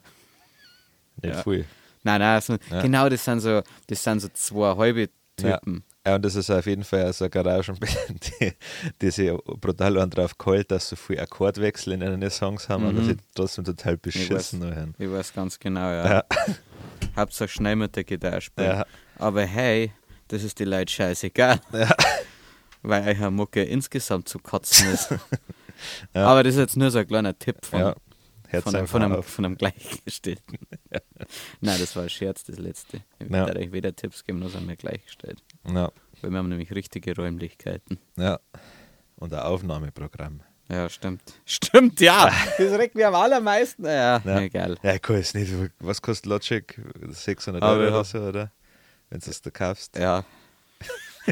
Nicht Ja. viel. Nein, nein, also, genau, das sind so, das sind so zwei halbe Typen. Ja, und das ist auf jeden Fall so eine Garage, die, die sich brutal an drauf geholt, dass so viel Akkordwechsel in den Songs haben, aber Mhm. sie trotzdem total beschissen weiß. anhören. Ich weiß ganz genau, ja. Ja, Hauptsache schnell mit der Gitarre spielen. ja, Aber hey, das ist die Leute scheißegal. Ja. Weil eure Mucke insgesamt zu kotzen ist. Ja. Aber das ist jetzt nur so ein kleiner Tipp von, ja. Von, einem, von, einem, von einem Gleichgestellten. Nein, das war ein Scherz, das letzte. Ich werde euch weder Tipps geben, noch sind wir gleichgestellt. Ja, Weil wir haben nämlich richtige Räumlichkeiten. ja. Und ein Aufnahmeprogramm. Ja, stimmt. Stimmt, ja. Das regt mich am allermeisten. Ja, Ja. egal. Ja, ich weiß nicht, was kostet Logic? 600 Aber Euro ja. oder so, oder? Wenn du es da kaufst. Ja.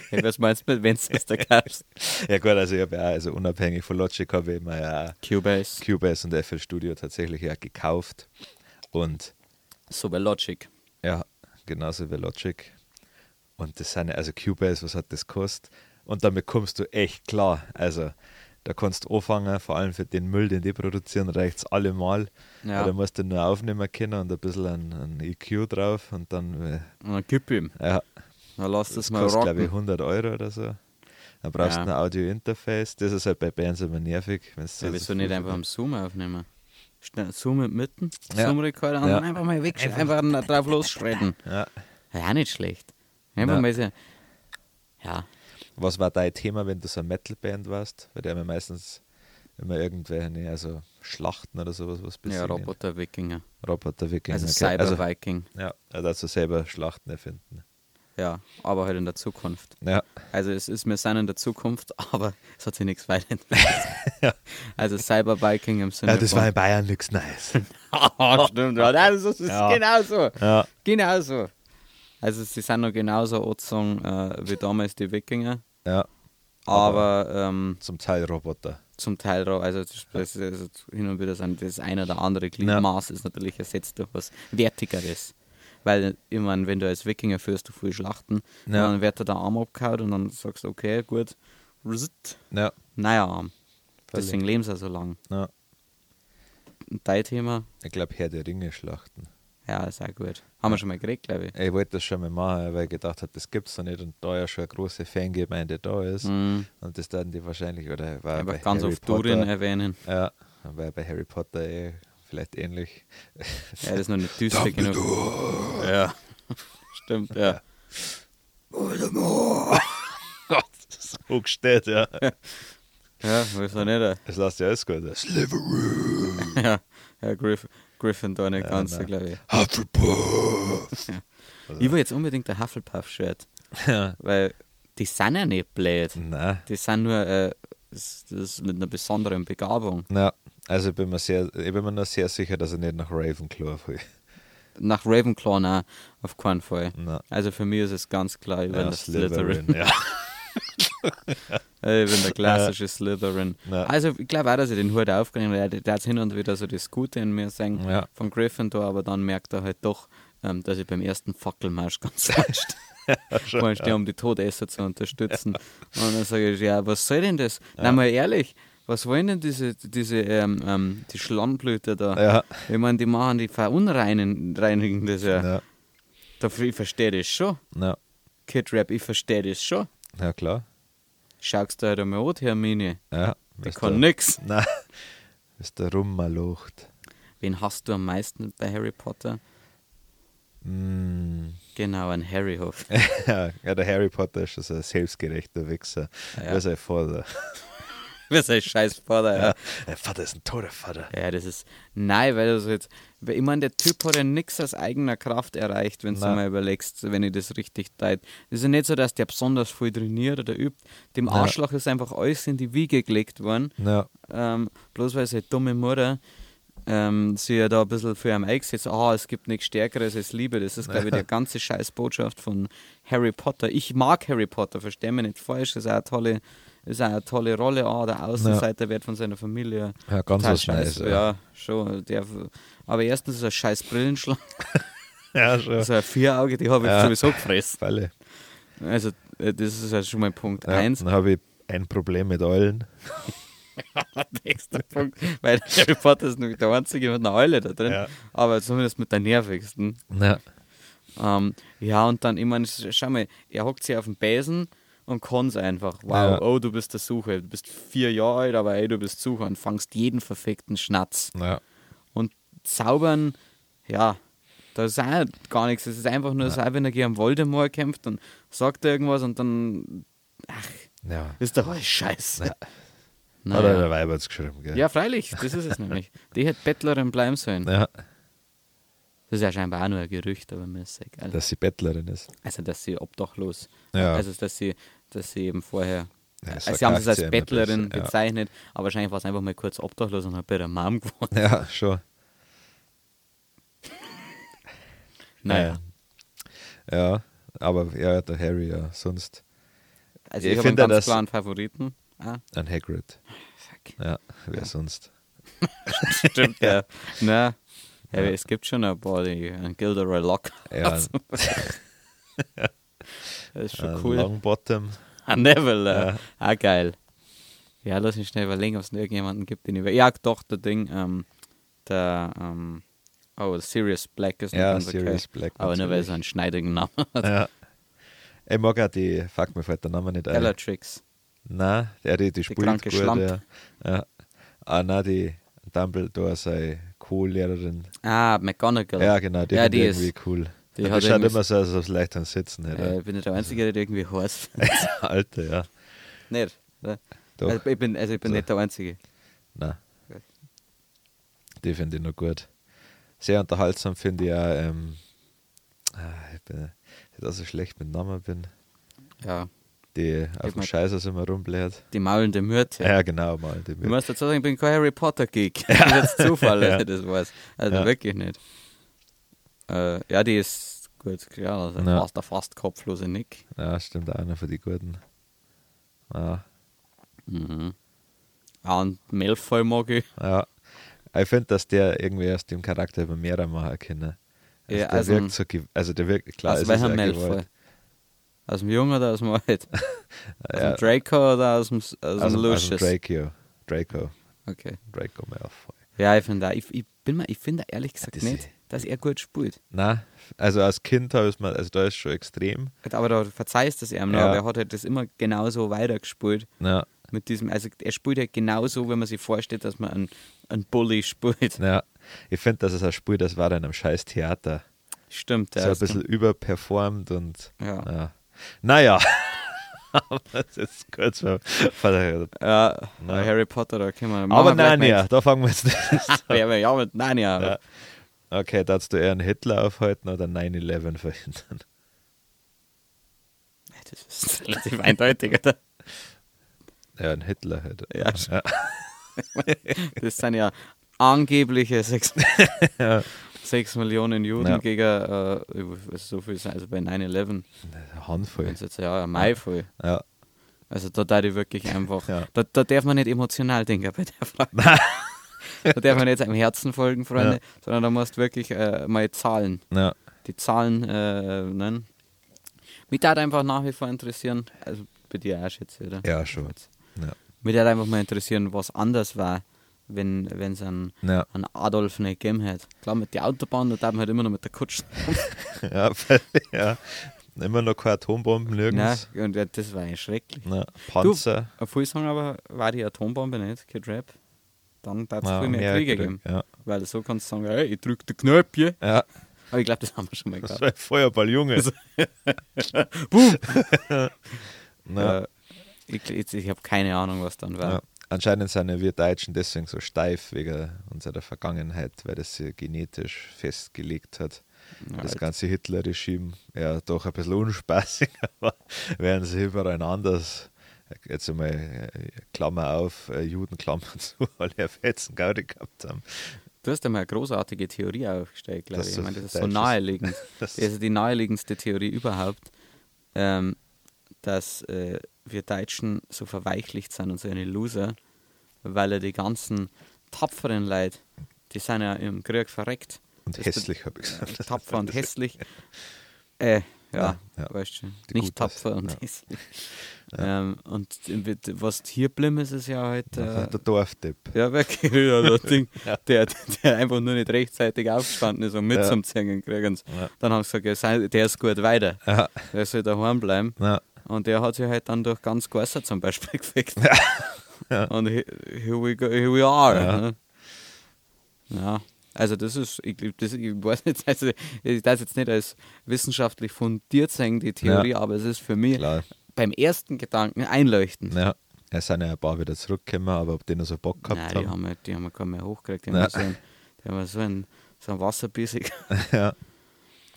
Hey, was meinst du wenn du es da kaufst? Ja gut, also ich habe ja also unabhängig von Logic habe ich mir ja Cubase. Cubase und FL Studio tatsächlich ja gekauft. Und So bei Logic. ja, genauso wie Logic. Und das sind ja, also Cubase, was hat das gekostet? Und damit kommst du echt klar. Also da kannst du anfangen, vor allem für den Müll, den die produzieren, reicht es allemal. Ja. Da musst du nur aufnehmen können und ein bisschen ein, ein EQ drauf und dann, äh, dann gib ihm. ja, Dann lass das das mal kostet glaube ich rocken. 100 Euro oder so. Dann brauchst Ja. du ein Audio-Interface. Das ist halt bei Bands immer nervig. wenn's Ja, so- wieso so nicht einfach am Zoom aufnehmen? Zoom mit mitten, Ja. Zoom-Rekorder und Ja. dann einfach mal weg, einfach, drauf losschredden. Ja. Ja, nicht schlecht. Einfach Ja. mal so, ja, Was war dein Thema, wenn du so eine Metal-Band warst? Weil die haben ja meistens immer irgendwelche, also Schlachten oder sowas, was ja besingen. Roboter-Wikinger. Roboter-Wikinger. Also okay. Also, Cyber-Viking. ja, er dazu selber Schlachten erfinden. Ja, aber halt in der Zukunft. Ja, Also es ist, wir sind in der Zukunft, aber es hat sich nichts weiterentwickelt. Ja. Also Cyber-Viking im Sinne ja das war in Bayern nichts Nice. Ah, stimmt, ja, das ist, das ist Ja. genau so. ja, Genau so. Also sie sind noch genauso angezogen äh, wie damals die Wikinger, ja, aber ähm, zum Teil Roboter. zum Teil, ra- also, das, das, also hin und wieder sind das eine oder andere Gliedmaß ist natürlich ersetzt durch was Wertigeres. Weil, ich meine, wenn du als Wikinger führst, du viel Schlachten, Ja. dann wird dir der Arm abgehauen und dann sagst du, okay, gut, Ja, neuer Arm. Deswegen leben sie so lang. ja. Dein Thema, Ich glaube, Herr der Ringe Schlachten. Ja, ist auch gut. Haben wir schon mal geredet, glaube ich. Ich wollte das schon mal machen, weil ich gedacht habe, das gibt's doch nicht und da ja schon eine große Fangemeinde da ist. Mhm. Und das werden die wahrscheinlich, oder war Einfach ganz Harry oft Durin Potter, erwähnen. Ja, war bei Harry Potter eh vielleicht ähnlich. Ja, das ist noch nicht düster genug. Ja, stimmt, ja. Gott, so gestellt, ja. Ja, wieso nicht? Das lässt ja alles gut. Slytherin. Ja, ja Griff, Gryffindor nicht Ja, ganz, nein. glaube ich. Hufflepuff. Ich will jetzt unbedingt ein Hufflepuff-Shirt, Ja. weil die sind ja nicht blöd. Nein. Die sind nur äh, das, das ist mit einer besonderen Begabung. Na, also ich bin mir sehr, ich bin mir noch sehr sicher, dass ich nicht nach Ravenclaw will. Nach Ravenclaw nein, auf keinen Fall. Na, Also für mich ist es ganz klar, ich bin ja, der Slytherin. Ja. Ich bin der klassische Slytherin. Ja. Also ich glaube auch, dass ich den Hut aufgenommen habe. Der, hat hin und wieder so das Gute in mir sagen Ja. von Gryffindor, aber dann merkt er halt doch, ähm, dass ich beim ersten Fackelmarsch ganz falsch stehe. stehe, um die Todesser zu unterstützen. Und dann sage ich, ja, was soll denn das? Na mal ehrlich, was wollen denn diese, diese ähm, ähm, die Schlammblüter da? Ja. Ich meine, die machen, die verunreinigen reinigen das ja. Ja. Dafür, ich verstehe das schon. Ja. Kid Rap, ich verstehe das schon. ja, klar. Schaust du halt einmal an, Hermine. Ja. Bist kann du- nix. Nein. Ist der rummalocht. Wen hast du am meisten bei Harry Potter? Mm. Genau, ein Harryhof. ja, ja, der Harry Potter ist so ein selbstgerechter Wichser. Ja, ja. ja. sein Vater. Was ein scheiß Vater, ja. Ja. Der Vater ist ein toter Vater. Ja, das ist. Nein, weil das jetzt. Ich meine, der Typ hat ja nichts aus eigener Kraft erreicht, wenn du Nein. mal überlegst, wenn ich das richtig deut. Es ist ja nicht so, dass der besonders viel trainiert oder übt. Dem Ja. Arschloch ist einfach alles in die Wiege gelegt worden. Ja, Ähm, bloß weil seine dumme Mutter ähm, sie ja da ein bisschen für ihn eingesetzt ah, es gibt nichts Stärkeres als Liebe. Das ist, glaube ich, die ganze Scheißbotschaft von Harry Potter. Ich mag Harry Potter, versteh mich nicht falsch, ist auch eine tolle, ist auch eine tolle Rolle. Ah, der Außenseiter wird von seiner Familie ja ganz was scheiße. Ja, schon. Der, aber erstens ist er ein scheiß Brillenschlag. ja schon. Also ein Vierauge, die habe ich Ja. sowieso gefressen. Falle. Also, äh, das ist ja schon mal Punkt Ja, eins. Dann habe ich ein Problem mit Eulen. Nächster Punkt. Weil Harry Potter ist nämlich der einzige mit einer Eule da drin. Ja. Aber zumindest mit der nervigsten. Ja. Ähm, ja, und dann, ich meine, schau mal, er hockt sich auf den Besen und kann es einfach. Wow, Ja. oh, du bist der Sucher. Du bist vier Jahre alt, aber ey, du bist Sucher und fangst jeden verfickten Schnatz. Ja. Und zaubern, ja, da ist auch gar nichts. Es ist einfach nur so, wenn er gegen Voldemort kämpft und sagt irgendwas und dann, ach, Ja. ist doch alles scheiße. Ja. Naja. Oder der Weibert's geschrieben, gell? Ja, freilich, das ist es nämlich. Die hätte Bettlerin bleiben sollen. Ja, Das ist ja scheinbar auch nur ein Gerücht, aber mir ist es egal. dass sie Bettlerin ist. Also, dass sie obdachlos, Ja. also, dass sie, dass sie eben vorher, Ja, also, sie haben es als Bettlerin ja. bezeichnet, aber wahrscheinlich war es einfach mal kurz obdachlos und hat bei der Mom gewohnt. Ja, schon. Naja, Ja, aber ja, der Harry, ja, sonst also ich ich, finde ganz klaren Favoriten. Ah, ein Hagrid. fuck. Ja, wer sonst? Stimmt, ja. Na, ja, es gibt schon ein paar, die ein Gilderoy Lockhart. Ja, Das ist schon ein cool. Longbottom. Ah, Neville, äh. Ja. ah, geil. Ja, lass mich schnell überlegen, ob es noch irgendjemanden gibt, den ich. Ja, doch, der Ding, ähm, der, ähm, oh, Sirius Black ist Ja, ganz okay. Sirius Black. Aber nur weil er so natürlich. einen schneidigen Namen hat. Ja. Ich mag auch die, fuck, mir fällt der Name nicht ein. Bellatrix. Nein, der, die, die spielt kranke gut. Schlampe. Ja. ja. Ah, nein, die Dumbledore, seine Co-Lehrerin. Ah, McGonagall. Ja, genau, die, Ja, die ist- irgendwie cool. die hat schaut immer so, als ob sie leicht am Sitzen hätte. Äh, ich bin nicht der Einzige, der irgendwie heiß Alter, ja. Nicht. oder? Doch. Also ich bin, also ich bin So. nicht der Einzige. Nein. Die finde ich noch gut. Sehr unterhaltsam finde ich auch, ähm, ah, ich bin dass ich schlecht mit Namen bin, Ja, die auf dem mal- Scheißer immer rumbläht. die maulende Myrte. Ja, genau, mal. Die Ich muss dazu sagen, ich bin kein Harry Potter Geek. Das ist Zufall, Ja. das weiß. Also Ja. wirklich nicht. Äh, ja, die ist gut, klar. Also Ja. fast der fast kopflose Nick. ja, stimmt auch einer von die Guten. Ja, Mhm. Ja, und Malfoy mag ich. ja. Ich finde, dass der irgendwie aus dem Charakter immer mehr machen kann. Also Ja, der also- wirkt so, also der wirkt, klar, aus es ist auch Malfoy? gewollt. Aus dem Jungen oder aus dem Alt? Aus Ja, dem Draco oder aus dem, aus aus, dem dem, aus dem Lucius? Draco. Draco. Okay. Draco Malfoy. Ja, ich finde auch- ich, ich bin mir, ich finde ehrlich gesagt diese- nicht, dass er gut spielt. Na, also als Kind habe ich mal, also da ist schon extrem. Aber da verzeihst es ihm Ja. aber er hat halt das immer genauso weitergespielt. Ja, Mit diesem, also er spielt halt genauso, wenn man sich vorstellt, dass man einen, einen Bully spielt. ja. Ich finde, dass es ein Spiel, das war in einem scheiß Theater. Stimmt, so ja. ein ist bisschen überperformt und Ja. ja. Naja. Aber das ist kurz vor, Ja. Harry Potter, da können wir. Aber Narnia, da fangen wir jetzt nicht mit- Ja, ja, mit Narnia. Ja. Okay, darfst du eher einen Hitler aufhalten oder 9-11 verhindern? Das ist relativ eindeutig, oder? Ja, ein Hitler halt. Ja, schon. Das sind ja angebliche 6 sechs Millionen Juden Ja. gegen äh, so viel sein, also bei 9-11. Eine Handvoll. Jetzt ja ein Mai voll. Ja. Also da darf ich wirklich einfach. Ja. Da, da darf man nicht emotional denken bei der Frage. da darf man nicht seinem Herzen folgen, Freunde, Ja. sondern da musst du wirklich äh, mal Zahlen, ja. die Zahlen äh, nennen. Mich würde einfach nach wie vor interessieren, also bei dir auch jetzt, oder? Ja, schon. Ja. Mich würde einfach mal interessieren, was anders war, wenn es einen, Ja. einen Adolf nicht gegeben hätte. Klar, mit der Autobahn, da darf man halt immer noch mit der Kutsche. Ja, ja. Immer noch keine Atombomben Nein, nirgends. und ja, das war ja schrecklich. Na, Panzer. Ein viele sagen aber, war die Atombombe nicht, Kid Rap, dann darf es viel mehr Kriege geben. Ja. Weil so kannst du sagen, hey, ich drück den Knöpfchen. ja, Aber ich glaube, das haben wir schon mal das gehabt. war ein Feuerball, Junge. Also- Boom! Na, Äh, ich ich, ich habe keine Ahnung, was dann war. ja. Anscheinend sind wir Deutschen deswegen so steif wegen unserer Vergangenheit, weil das sich genetisch festgelegt hat. Ja, das ganze Hitler-Regime ja doch ein bisschen unspaßig, aber während sie überall anders, jetzt einmal äh, Klammer auf, äh, Juden Klammer zu, alle Fetzen Gaudi gehabt haben. Du hast ja mal eine großartige Theorie aufgestellt, glaube Das ich. Ich meine, das ist so naheliegend. Das, Das ist die naheliegendste Theorie überhaupt, ähm, dass äh, wir Deutschen so verweichlicht sind und so eine Loser, weil ja die ganzen tapferen Leute, die sind ja im Krieg verreckt. und das hässlich, habe ich Äh, gesagt. tapfer und hässlich. Äh, ja, Ja, ja. weißt schon. Die Nicht tapfer und ja. das. Ähm, und was hier bleiben ist, ist ja halt. Äh, der Dorftipp. ja, wirklich, ja, Ding, der, der einfach nur nicht rechtzeitig aufgestanden ist, um Ja. mitzumziehen kriegen. Ja. Dann haben sie gesagt, der ist gut weiter, Ja, der soll daheim bleiben. Und der hat sich halt dann durch ganz Gewässer zum Beispiel gefickt. Ja. Und he- here we, go, here we are. Ja. ne? Ja, also das ist, ich, das, ich weiß nicht, also ich das jetzt nicht als wissenschaftlich fundiert sehen, die Theorie, aber es ist für mich klar. beim ersten Gedanken einleuchtend. Ja. Es sind ja ein paar wieder zurückgekommen, aber ob die noch so Bock gehabt Nein, die haben. haben, wir, die haben wir kaum mehr hochgekriegt. Die haben, Ja. wir so ein, die haben so ein, so ein Wasserbissig. ja.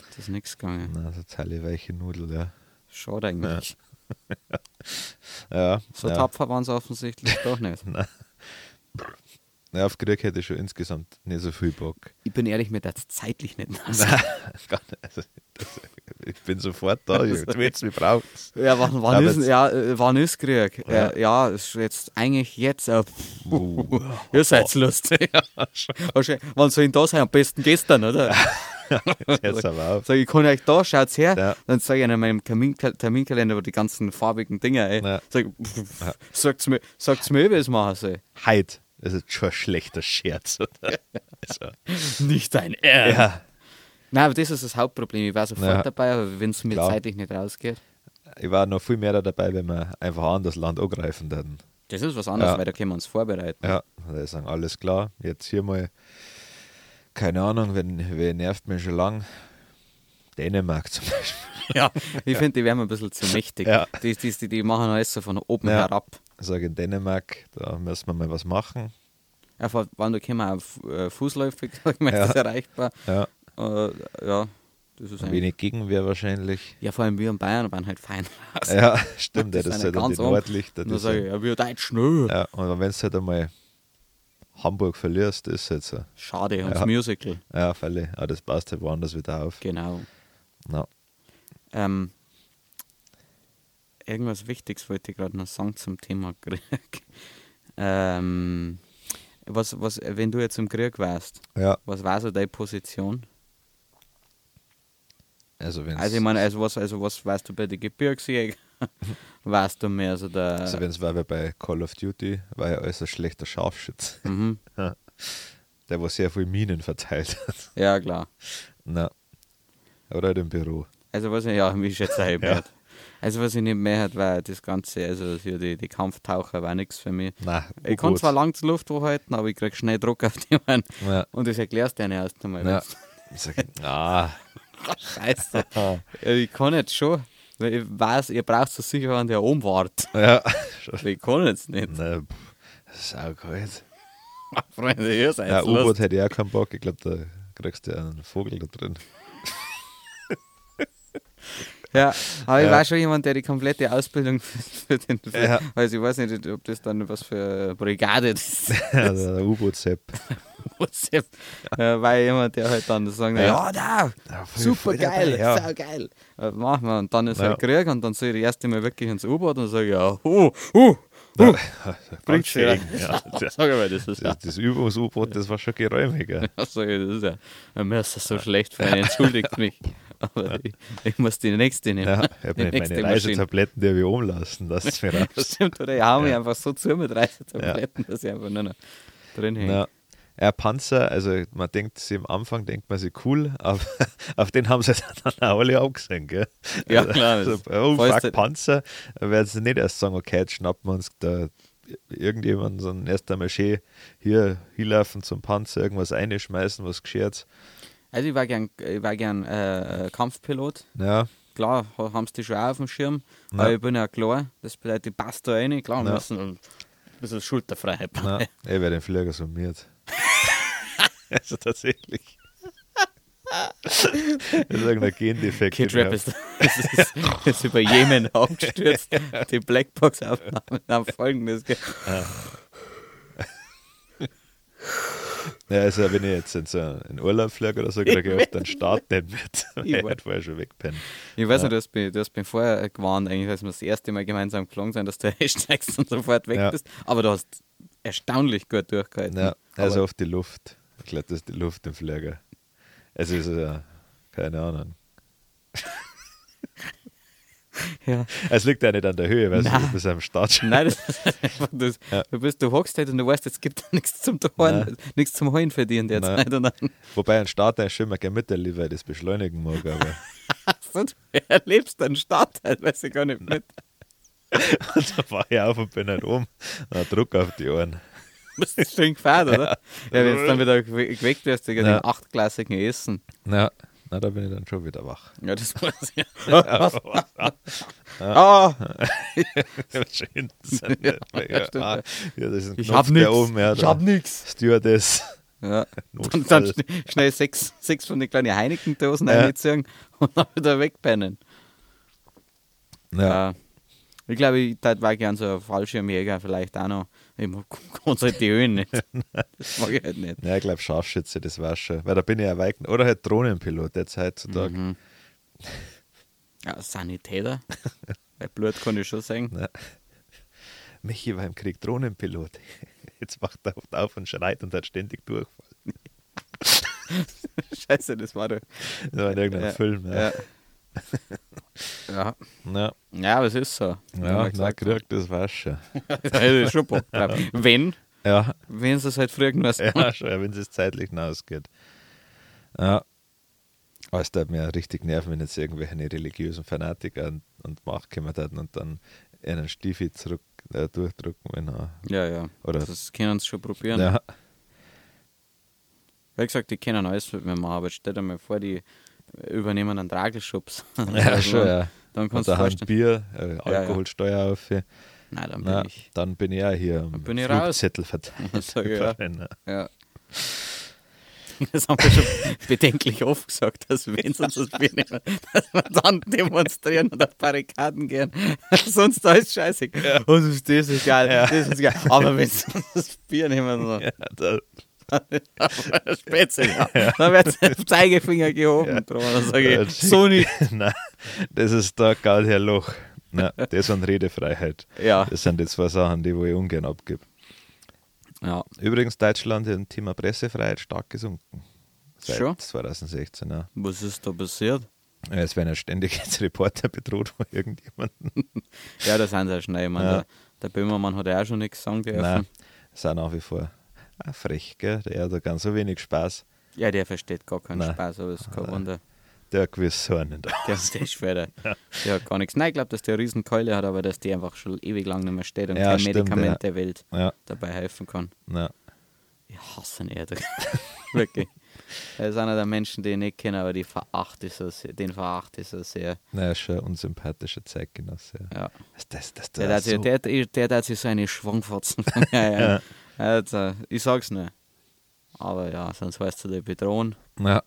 Das ist nichts gegangen. Na, so zahle weiche Nudel, ja. Schade eigentlich. Ja, So ja. tapfer waren sie offensichtlich doch nicht. ja, auf Krieg hätte ich schon insgesamt nicht so viel Bock. Ich bin ehrlich, mir das zeitlich nicht nass. Gar nicht. Also, das, ich bin sofort da, jetzt mich braucht. Ja, wann, wann, ist, jetzt- ja, äh, wann ist Krieg? Ja, äh, ja ist jetzt eigentlich jetzt. Äh, Uh. Ihr seid lustig. Wann soll ich da sein? Am besten gestern, oder? Jetzt aber auf. Sag ich, kann euch da, schaut's her. Ja. Dann sage ich in meinem Termin, Terminkalender, die ganzen farbigen Dinger, ey. Ja. Sag, pff, sagt's mir, sagt's mir, wie es machen soll. Heid, das ist schon ein schlechter Scherz. Oder? Also, Nicht dein Ernst. ja, Nein, aber das ist das Hauptproblem. Ich war sofort Ja. dabei, aber wenn es mir Klar. zeitlich nicht rausgeht. ich war noch viel mehr da dabei, wenn wir einfach ein anderes Land angreifen würden. Das ist was anderes, Ja. weil da können wir uns vorbereiten. Ja, da sagen, alles klar, jetzt hier mal, keine Ahnung, wenn, wer nervt mich schon lang? Dänemark zum Beispiel. Ja, ich finde, die werden ein bisschen zu mächtig. Ja. Die, die, die, die machen alles so von oben Ja. herab. Ich sage, in Dänemark, da müssen wir mal was machen. Ja, vor- wann du können wir auf äh, fußläufig, sag ich mal, Ja. ist das erreichbar. Ja, Äh, ja, das ist ein wenig Gegenwehr wahrscheinlich. Ja, vor allem wir in Bayern waren halt fein raus. Ja, stimmt, ja, Das das ja dann die ganz oben. Nordlichter. Die dann sage ich, ja, wir Deutsch, nö. ja, und wenn du halt einmal Hamburg verlierst, ist es jetzt so. Schade, und das Ja. Musical. Ja, völlig. Aber das passt halt woanders wieder auf. Genau. Na, Ähm, irgendwas Wichtiges wollte ich gerade noch sagen zum Thema Krieg. ähm, was, was, wenn du jetzt im Krieg wärst, ja, was war so deine Position? also wenn Also ich meine, also was, also was weißt du bei den Gebirgsjägern? weißt du mehr so der. also wenn's war wie bei Call of Duty, war ja alles ein schlechter Scharfschütze. mhm. Der, wo sehr viel Minen verteilt hat. Ja, klar. Na. Oder halt im Büro. Also was ich, ja, wie ich jetzt sagen Ja. Also was ich nicht mehr hat, war das Ganze, also hier die, die Kampftaucher war nichts für mich. Na, Ich kann zwar lang zur Luft hochhalten, aber ich krieg schnell Druck auf die Mann. Ja. Und das erklärst du denen erst einmal. Ja. Ich sag, ah, Scheiße. Ich kann jetzt schon. Weil ich weiß, ihr braucht so sicher einen, der oben wart. ja. Ich kann jetzt nicht. Na, das ist auch kalt. Freunde, ihr seid Ja, U-Boot hätte ich auch keinen Bock. Ich glaube, da kriegst du einen Vogel da drin. Ja, aber ich Ja. war schon jemand, der die komplette Ausbildung für, den. Für, Ja. Also ich weiß nicht, ob das dann was für Brigade ist. Also, der U-Boot-Sepp. ja, weil jemand, der halt dann sagen, ja, Ja. da, Ja, super geil, ja. sau geil. Äh, machen wir. Und dann ist Ja. halt Krieg und dann soll ich das erste Mal wirklich ins U-Boot und sage, ja, uh, uh, uh. Bringt schön. Ja, das, Sag mal, das ist ja. das, das Übungs-U-Boot, das war schon geräumiger. Ja, sag ich, das ist ja. Mir ist das so schlecht für einen, entschuldigt mich. Aber ich, ich muss die nächste nehmen. Ja, ich habe meine Maschine. Reisetabletten, die habe ich umlassen. Lass es mir raus. Stimmt, oder ich hau mich Ja. einfach so zu mit Reisetabletten, dass ich einfach nur noch drin hänge. Ja. Panzer, also man denkt sich am Anfang, denkt man sich cool, aber auf den haben sie dann auch alle angesehen, gell? Ja, klar, Also, oh, fuck, Panzer, da werden sie nicht erst sagen, okay, jetzt schnappen wir uns da irgendjemanden, sondern erst einmal schön hier hinlaufen zum Panzer, irgendwas einschmeißen, was geschert. Also ich war gern, ich war gern äh, Kampfpilot. Ja, Klar, ha- haben sie die schon auf dem Schirm. Ja. Aber ich bin ja klar, das bedeutet, ich passe da rein. Klar, wir Ja. müssen ein bisschen Schulterfreiheit na, haben. ich werde den Flieger summiert. also tatsächlich. das ist irgendein Gendefekt. Kid Rap ist, ist, ist, über Jemen abgestürzt. Die Blackbox-Aufnahmen haben folgendes. ge- Ja, also wenn ich jetzt in, so in Urlaub fliege oder so, kriege ich oft den Start nicht mit. weil Ich weiß. hätte vorher schon wegpennen. Ich weiß Ja. nicht, du hast, mich, du hast mich vorher gewarnt, eigentlich, als wir das erste Mal gemeinsam geflogen sind, dass du einsteigst und sofort weg Ja. bist. Aber du hast erstaunlich gut durchgehalten. Ja, also Aber- auf die Luft. Ich glaube, das ist die Luft im Flieger. Es ist ja, keine Ahnung. Ja. Es liegt ja nicht an der Höhe, weil Nein. du bist am Start. Nein, das ist einfach das. Ja. Du, bist, du hockst halt und du weißt, es gibt nichts zum Holen, nichts zum dich in der Nein. Und dann Wobei ein Starter ist schon mal gerne mit, weil ich das beschleunigen mag. Aber hast du, du erlebst einen Start, weiß ich gar nicht mit. da war ich auf und bin nicht um. Druck auf die Ohren. Du bist schön gefahren, oder? Ja, wenn du dann wieder gewe- geweckt wirst wegen Ja. dem achtklassigen Essen. Ja, na, da bin ich dann schon wieder wach. Ja, das weiß ich. Ah, Schön. Ja, ja, stimmt, ah, ja. ja, das ist ein ich hab da nix. oben. Ja, ich hab nix. Stewardess. Ja. Und dann schn- schnell sechs, sechs von den kleinen Heineken-Dosen Ja. reinziehen und dann wieder wegpennen. Ja, Ja. Ich glaube, ich war gern so ein Fallschirmjäger vielleicht auch noch. Ich mag ganz halt die Höhen nicht. Das mag ich halt nicht. ja ich glaube Scharfschütze, das war schon. Weil da bin ich erweicht. Oder halt Drohnenpilot jetzt heutzutage. Mhm. Ja, Sanitäter. Bei Blut kann ich schon sagen. Ja. Michi war im Krieg Drohnenpilot. Jetzt wacht er oft auf und schreit und hat ständig Durchfall. Scheiße, das war der. Das war in irgendeinem Ja, Film. Ja, Ja. Ja. ja, Ja, aber es ist so. Ja na, kriegt das war schon. Das ist schon Bock drauf. Wenn, Ja, wenn es halt früher genug ja, schon, wenn es zeitlich hinausgeht. Ja. Aber es tut mir richtig nerven, wenn jetzt irgendwelche religiösen Fanatiker und, und Macht kommen und dann einen Stiefel zurück äh, durchdrücken, wenn er. Ja, ja. Oder- das können sie schon probieren. Ja, Wie gesagt, die können alles mit mir machen, aber stell dir mal vor, die übernehmen einen Tragelschubs. ja Also, schon, ja. Dann kannst und du da vorstellen. Bier, äh, Alkoholsteuer auf. Nein, dann bin Na, ich. dann bin ich auch hier am bin ich raus. Flugzettel verteilt. Sag ich, ja. Ja. Das haben wir schon bedenklich oft gesagt, dass wenn sie uns das Bier nehmen, dass wir dann demonstrieren und auf Barrikaden gehen. Sonst ist scheiße. Oh, das ist, das ist geil, Ja. das ist geil. Aber wenn sie uns das Bier nehmen, dann, Ja, dann Spätzle, ja. dann wird der Zeigefinger gehoben. Drum. Dann sage Ja, ich, so nicht. Nein, das ist da gar Herr Loch. Nein, das und Redefreiheit. Ja. Das sind die zwei Sachen, die wo ich ungern abgebe. ja. Übrigens, Deutschland im Thema Pressefreiheit stark gesunken. Seit Schon? 2016, ja. Was ist da passiert? Ja, Es werden ja ständig jetzt Reporter bedroht von irgendjemandem. Ja, da sind sie ja schnell. Ich meine, Ja. der, der Böhmermann hat ja auch schon nichts sagen dürfen. Nein, ist auch nach wie vor auch frech, gell? Der hat da ganz so wenig Spaß. Ja, der versteht gar keinen Nein. Spaß, aber es ist kein. Wunder. Der gewiss so einen da. Der, der ist schwer. Der, der hat gar nichts. Nein, ich glaube, dass der eine riesen Keule hat, aber dass die einfach schon ewig lang nicht mehr steht und Ja, kein stimmt, Medikament ja. der Welt Ja, dabei helfen kann. ja. Ich hasse ihn eher. Wirklich. Er ist einer der Menschen, die ich nicht kenne, aber die verachte so sehr, den verachte ich so sehr. Na, ist schon ein unsympathischer Zeitgenosse. Ja. Ja. Das, das, das, Der, das der, so, der, der, der, der hat sich so eine Schwungfotzen mir. Ja. Also, ich sag's nicht. Aber ja, sonst weißt du, die bedrohen. Ja.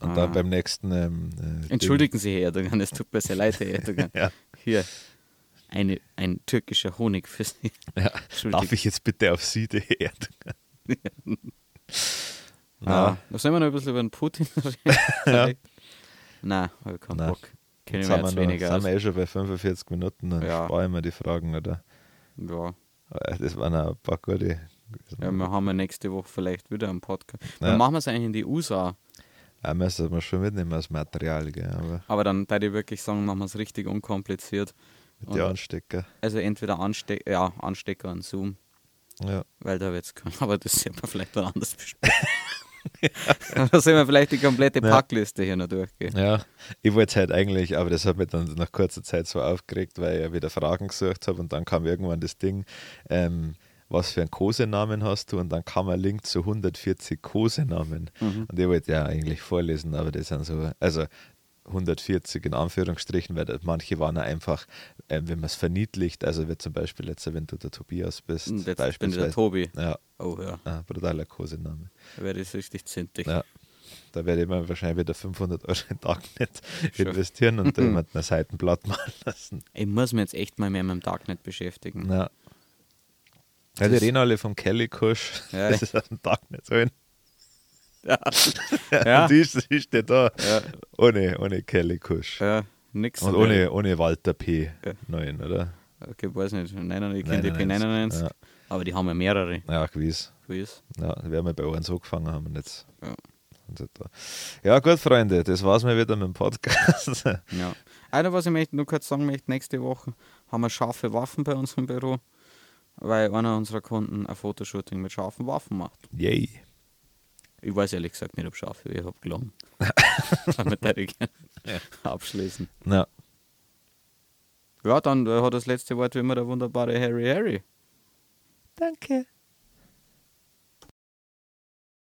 Und Ah. dann beim nächsten. Ähm, äh, Entschuldigen Sie, Herr Erdogan, es tut mir sehr leid, Herr Erdogan. Ja. Hier, eine, ein türkischer Honig für Sie. ja. Darf ich jetzt bitte auf Sie, die Erde? Ah, da sollen wir noch ein bisschen über den Putin reden. Ja. Nein, habe ich keinen Nein. Bock. Kennen Jetzt wir jetzt weniger sind wir eh schon bei 45 Minuten, dann Ja. sparen wir die Fragen, oder? Ja. Aber Das waren auch ein paar gute. ja, wir haben ja nächste Woche vielleicht wieder einen Podcast. Ja. Dann machen wir es eigentlich in die USA. Ja, müssen wir schon mitnehmen als Material, gell? aber Aber dann würde ich wirklich sagen, machen wir es richtig unkompliziert. mit den Anstecker. Also entweder Anste ja, Anstecker und Zoom, Ja. weil da wird's kommen. Aber das sehen wir vielleicht dann anders besprechen. da sehen wir vielleicht die komplette. Packliste hier noch durchgehen. ja, ich wollte halt eigentlich, aber das hat mich dann nach kurzer Zeit so aufgeregt, weil ich ja wieder Fragen gesucht habe und dann kam irgendwann das Ding, ähm, was für einen Kosenamen hast du? Und dann kam ein Link zu 140 Kosenamen. Mhm. Und ich wollte ja eigentlich vorlesen, aber das sind so, also 140 in Anführungsstrichen, weil manche waren ja einfach, äh, wenn man es verniedlicht, also wie zum Beispiel jetzt, wenn du der Tobias bist, jetzt bin ich der beispielsweise. Tobi. Ja, Oh ja, ein brutaler Kosename. da werde ich richtig zintig. Ja. Da werde ich mir wahrscheinlich wieder 500 Euro in Darknet Schon. investieren und jemand eine Seitenblatt machen lassen. Ich muss mich jetzt echt mal mehr mit dem Darknet beschäftigen. Ja. Ja, die reden alle vom Kelly Kusch. Ja. Das ist aus dem Darknet so. Ja. Ja. Ja. Und die ist, steht da. Ja. Ohne, ohne Kelly Kusch. ja, nix. Und ohne, ohne Walter P. Ja. 9, oder? Okay, weiß nicht. Nein, ich kenne die 99, P99. ja. Aber die haben ja mehrere. Ja, gewiss. Quiz. Ja, die werden wir bei uns angefangen haben und jetzt Ja. Ja, gut, Freunde, das war's mal wieder mit dem Podcast. Ja. Einer, was ich möchte, nur kurz sagen möchte, nächste Woche haben wir scharfe Waffen bei uns im Büro, weil einer unserer Kunden ein Fotoshooting mit scharfen Waffen macht. Yay. Ich weiß ehrlich gesagt nicht, ob scharf ist. Ich habe gelogen. Damit hätte ich abschließen. Ja. Ja, dann äh, hat das letzte Wort wie immer der wunderbare Harry Harry. Danke.